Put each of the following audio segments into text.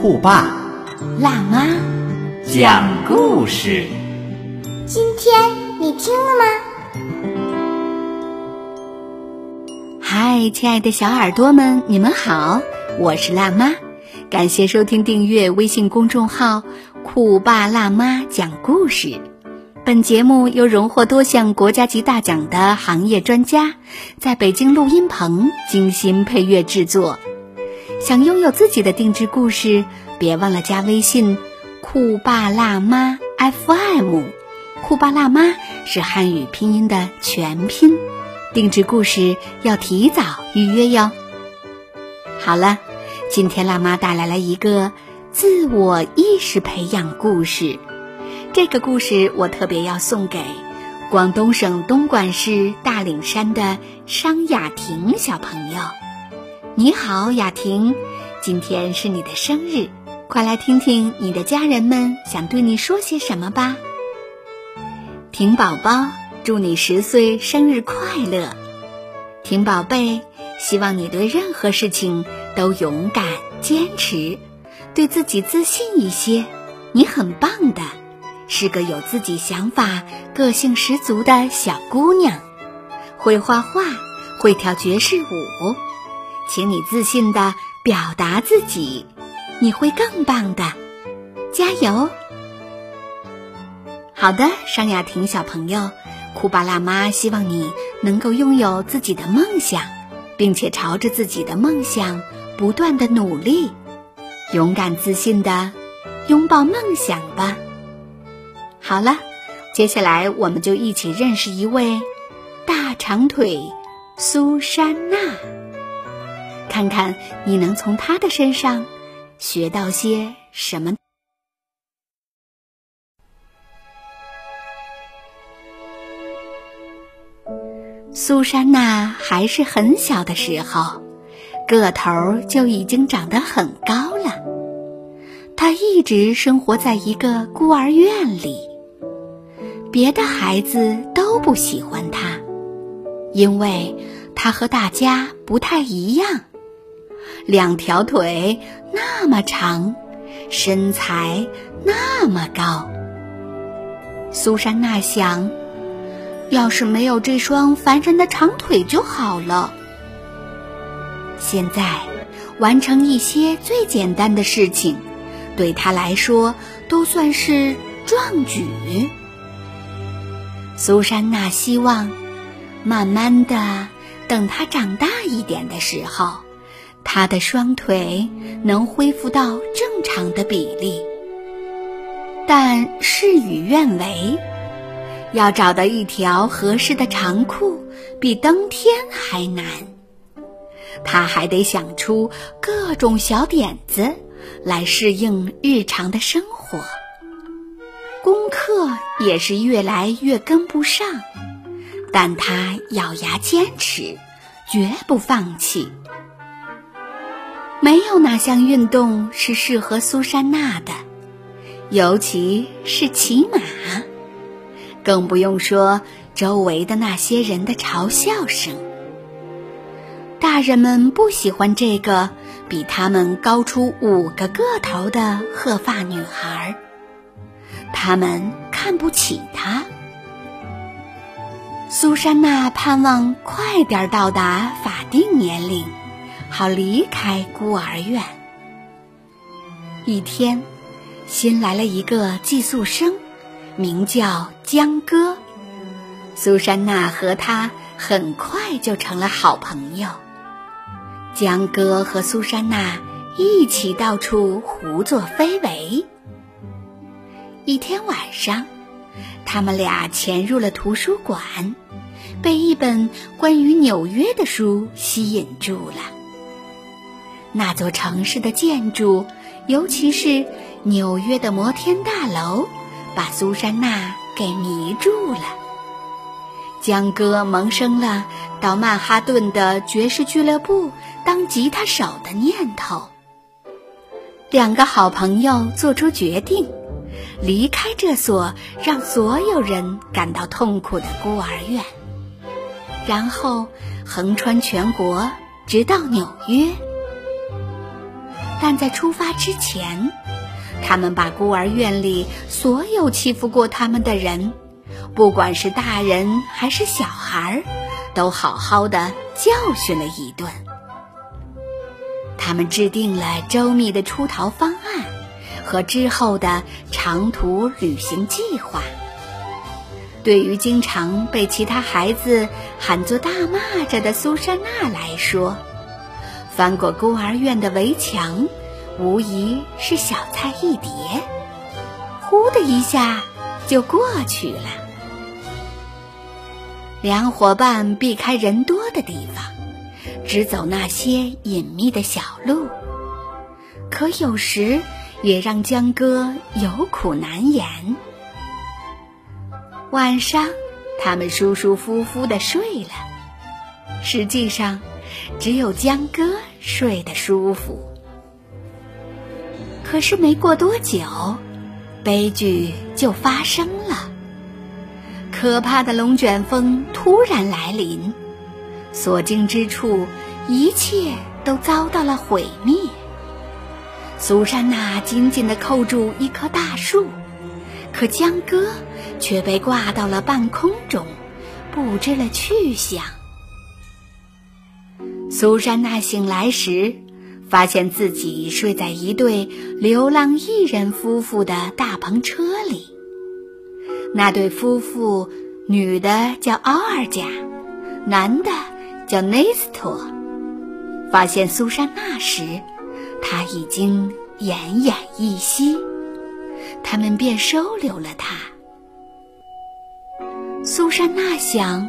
酷爸辣妈，讲故事。今天你听了吗？嗨，亲爱的小耳朵们，你们好，我是辣妈，感谢收听订阅微信公众号“酷爸辣妈讲故事”。本节目由荣获多项国家级大奖的行业专家在北京录音棚精心配乐制作。想拥有自己的定制故事，别忘了加微信“酷爸辣妈 FM”。酷爸辣妈是汉语拼音的全拼，定制故事要提早预约哟。好了，今天辣妈带来了一个自我意识培养故事。这个故事我特别要送给广东省东莞市大岭山的商雅婷小朋友。你好，雅婷，今天是你的生日，快来听听你的家人们想对你说些什么吧。婷宝宝，祝你十岁生日快乐！婷宝贝，希望你对任何事情都勇敢坚持，对自己自信一些。你很棒的，是个有自己想法、个性十足的小姑娘，会画画，会跳爵士舞。请你自信的表达自己，你会更棒的，加油！好的，商雅婷小朋友，酷巴辣妈希望你能够拥有自己的梦想，并且朝着自己的梦想不断的努力，勇敢自信的拥抱梦想吧。好了，接下来我们就一起认识一位大长腿苏珊娜，看看你能从他的身上学到些什么。苏珊娜还是很小的时候，个头就已经长得很高了。她一直生活在一个孤儿院里，别的孩子都不喜欢她，因为她和大家不太一样，两条腿那么长，身材那么高。苏珊娜想。要是没有这双烦人的长腿就好了。现在，完成一些最简单的事情，对他来说都算是壮举。苏珊娜希望，慢慢的，等她长大一点的时候，他的双腿能恢复到正常的比例。但事与愿违。要找到一条合适的长裤，比登天还难。他还得想出各种小点子来适应日常的生活。功课也是越来越跟不上，但他咬牙坚持，绝不放弃。没有哪项运动是适合苏珊娜的，尤其是骑马。更不用说周围的那些人的嘲笑声。大人们不喜欢这个比他们高出五个个头的鹤发女孩，他们看不起她。苏珊娜盼望快点到达法定年龄，好离开孤儿院。一天，新来了一个寄宿生。名叫江歌，苏珊娜和他很快就成了好朋友。江歌和苏珊娜一起到处胡作非为。一天晚上，他们俩潜入了图书馆，被一本关于纽约的书吸引住了。那座城市的建筑，尤其是纽约的摩天大楼，把苏珊娜给迷住了。江哥萌生了到曼哈顿的爵士俱乐部当吉他手的念头。两个好朋友做出决定，离开这所让所有人感到痛苦的孤儿院，然后横穿全国，直到纽约。但在出发之前，他们把孤儿院里所有欺负过他们的人。不管是大人还是小孩，都好好的教训了一顿。他们制定了周密的出逃方案和之后的长途旅行计划。对于经常被其他孩子喊作“大蚂蚱”的苏珊娜来说，翻过孤儿院的围墙，无疑是小菜一碟。呼的一下就过去了。两伙伴避开人多的地方，只走那些隐秘的小路。可有时也让江哥有苦难言。晚上，他们舒舒服服的睡了。实际上，只有江哥睡得舒服。可是没过多久，悲剧就发生了。可怕的龙卷风突然来临，所经之处，一切都遭到了毁灭。苏珊娜紧紧地扣住一棵大树，可江哥却被挂到了半空中，不知了去向。苏珊娜醒来时，发现自己睡在一对流浪艺人夫妇的大篷车里。那对夫妇，女的叫奥尔加，男的叫内斯托。发现苏珊娜时，他已经奄奄一息，他们便收留了他。苏珊娜想，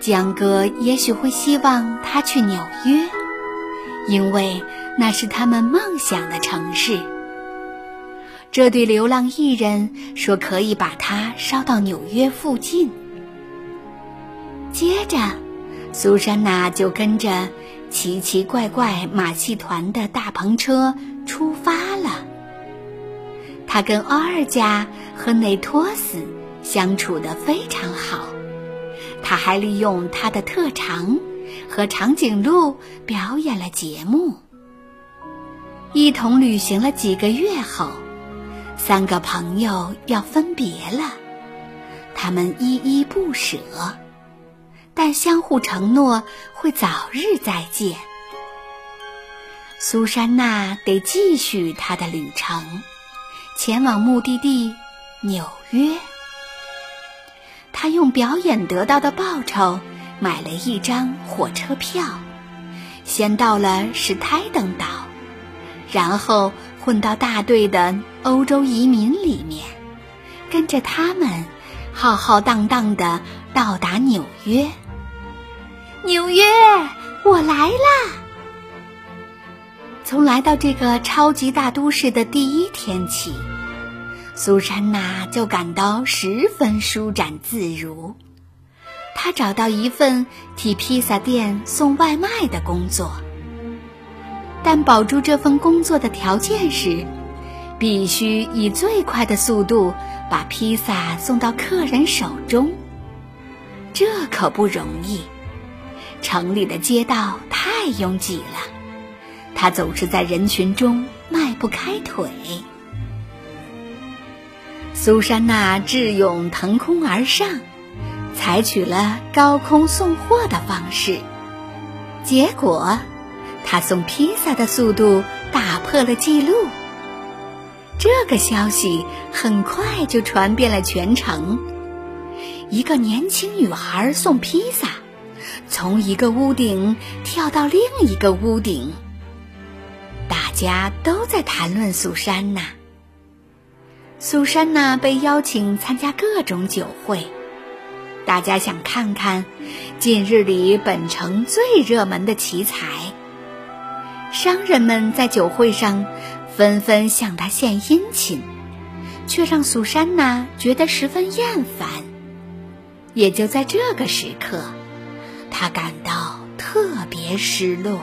江哥也许会希望他去纽约，因为那是他们梦想的城市。这对流浪艺人说：“可以把它捎到纽约附近。”接着，苏珊娜就跟着奇奇怪怪马戏团的大篷车出发了。她跟奥尔加和内托斯相处得非常好，他还利用他的特长和长颈鹿表演了节目。一同旅行了几个月后。三个朋友要分别了，他们依依不舍，但相互承诺会早日再见。苏珊娜得继续她的旅程，前往目的地纽约。他用表演得到的报酬买了一张火车票，先到了史泰登岛，然后。混到大队的欧洲移民里面，跟着他们浩浩荡荡的到达纽约。纽约，我来啦！从来到这个超级大都市的第一天起，苏珊娜就感到十分舒展自如。她找到一份替披萨店送外卖的工作。但保住这份工作的条件是，必须以最快的速度把披萨送到客人手中。这可不容易，城里的街道太拥挤了，他总是在人群中迈不开腿。苏珊娜智勇腾空而上，采取了高空送货的方式，结果。她送披萨的速度打破了记录。这个消息很快就传遍了全城。一个年轻女孩送披萨，从一个屋顶跳到另一个屋顶。大家都在谈论苏珊娜。苏珊娜被邀请参加各种酒会，大家想看看近日里本城最热门的奇才。商人们在酒会上纷纷向他献殷勤，却让苏珊娜觉得十分厌烦。也就在这个时刻，她感到特别失落，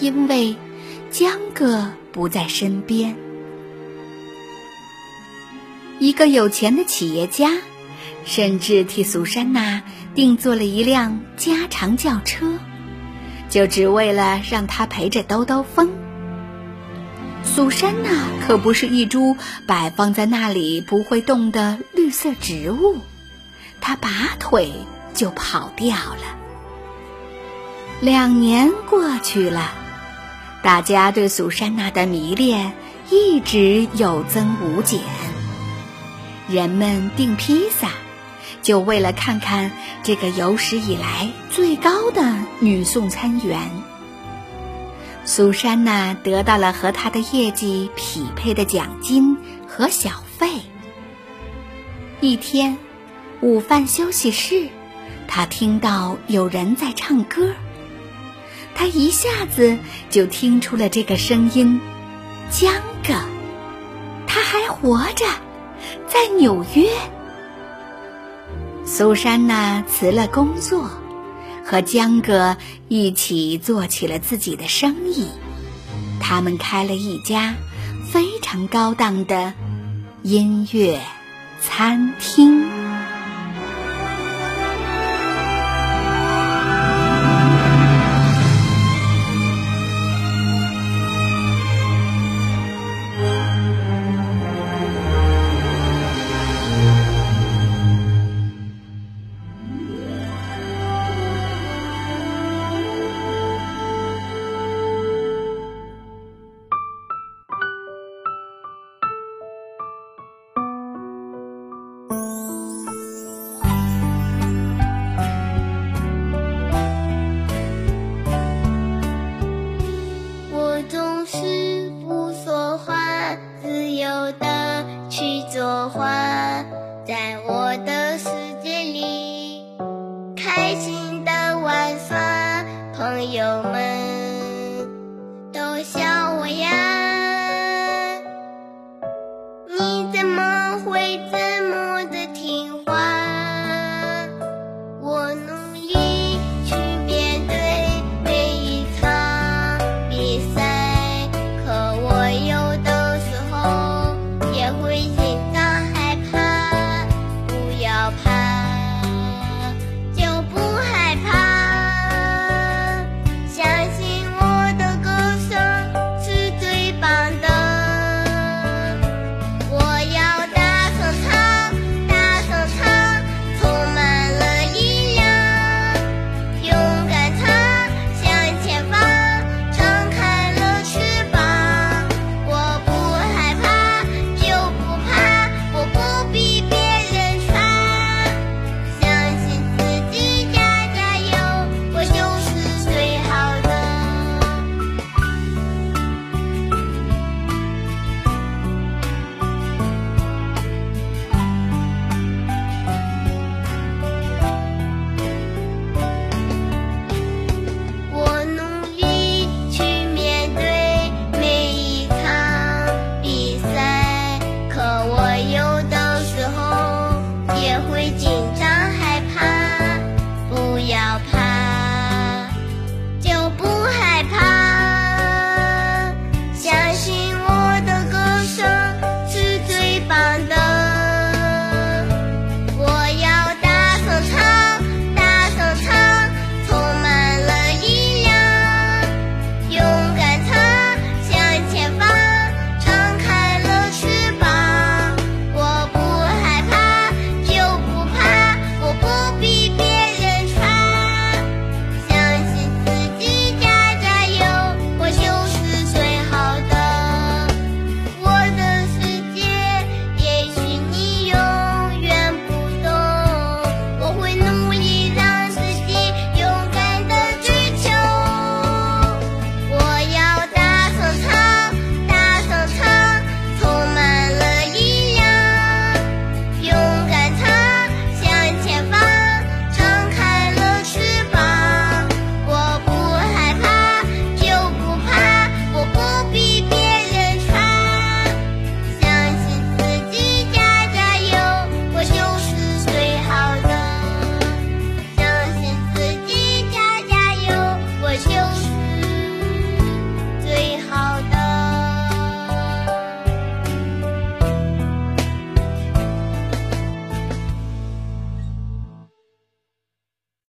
因为江哥不在身边。一个有钱的企业家，甚至替苏珊娜定做了一辆加长轿车。就只为了让她陪着兜兜风。苏珊娜可不是一株摆放在那里不会动的绿色植物，她拔腿就跑掉了。两年过去了，大家对苏珊娜的迷恋一直有增无减。人们订披萨。就为了看看这个有史以来最高的女送餐员，苏珊娜得到了和她的业绩匹配的奖金和小费。一天，午饭休息室，她听到有人在唱歌，她一下子就听出了这个声音：江哥，他还活着，在纽约。苏珊娜辞了工作，和江哥一起做起了自己的生意。他们开了一家非常高档的音乐餐厅。